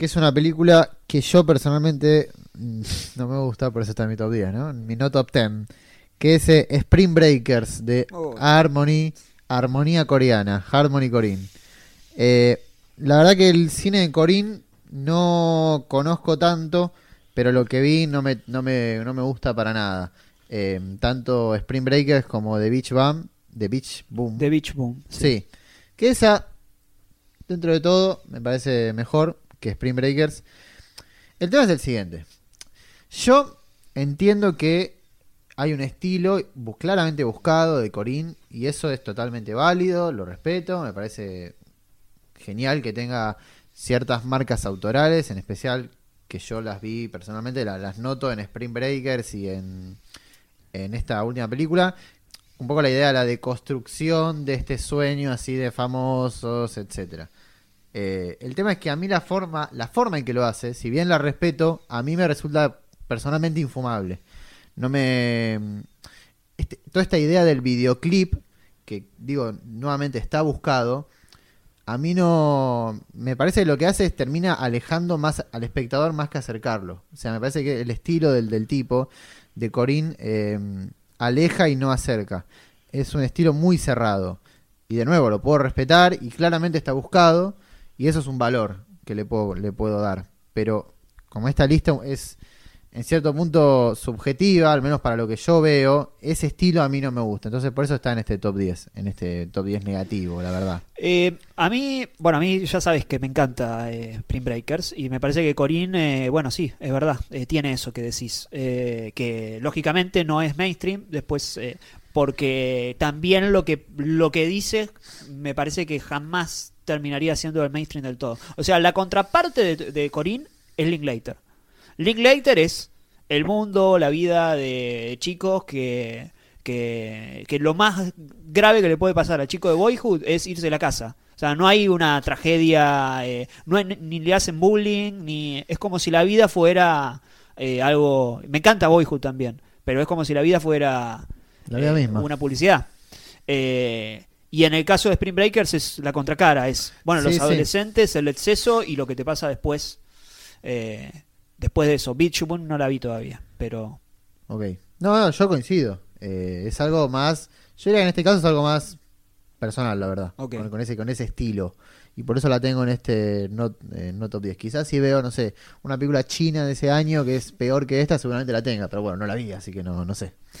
que es una película que yo personalmente mm, no me gusta, por eso está en mi top 10, ¿no? En mi no top 10, que es eh, Spring Breakers de Oh. Harmony, Armonía Coreana, Harmony Corinne. Eh, la verdad que el cine de Corinne no conozco tanto, pero lo que vi no me, no me, no me gusta para nada. Eh, tanto Spring Breakers como The Beach Boom, The Beach Boom. The Beach Boom. Sí. Que esa, dentro de todo, me parece mejor que Spring Breakers. El tema es el siguiente. Yo entiendo que hay un estilo claramente buscado de Corín y eso es totalmente válido, lo respeto, me parece genial que tenga ciertas marcas autorales, en especial que yo las vi personalmente, la- las noto en Spring Breakers y en, en esta última película. Un poco la idea de la deconstrucción de este sueño así de famosos, etcétera. Eh, el tema es que a mí la forma, la forma en que lo hace, si bien la respeto, a mí me resulta personalmente infumable. No me. este- toda esta idea del videoclip, que digo, nuevamente está buscado, a mí no. Me parece que lo que hace es termina alejando más al espectador más que acercarlo. O sea, me parece que el estilo del, del tipo, de Corín, eh, aleja y no acerca. Es un estilo muy cerrado. Y de nuevo, lo puedo respetar y claramente está buscado. Y eso es un valor que le puedo, le puedo dar. Pero como esta lista es en cierto punto subjetiva, al menos para lo que yo veo, ese estilo a mí no me gusta. Entonces por eso está en este top 10, en este top 10 negativo, la verdad. Eh, a mí, bueno, a mí ya sabes que me encanta eh, Spring Breakers y me parece que Corinne, eh, bueno, sí, es verdad, eh, tiene eso que decís, que lógicamente no es mainstream, después, porque también lo que, lo que dice me parece que jamás terminaría siendo el mainstream del todo. O sea, la contraparte de, de Corinne es Linklater. Linklater es el mundo, la vida de chicos que, que, que lo más grave que le puede pasar al chico de Boyhood es irse de la casa. O sea, no hay una tragedia, eh, no hay- ni le hacen bullying, ni es como si la vida fuera eh, algo... Me encanta Boyhood también, pero es como si la vida fuera La vida eh, misma. una publicidad. Eh, y en el caso de Spring Breakers es la contracara, es, bueno, los Sí, sí. adolescentes, el exceso y lo que te pasa después. eh, después de eso, Beach Boom no la vi todavía, pero Ok. No, no, yo coincido. Eh, es algo más. Yo diría que en este caso es algo más personal, la verdad. Ok. Con, con ese, con ese estilo. Y por eso la tengo en este no, eh, no top 10. Quizás si veo, no sé, una película china de ese año que es peor que esta, seguramente la tenga. Pero bueno, no la vi, así que no, no sé.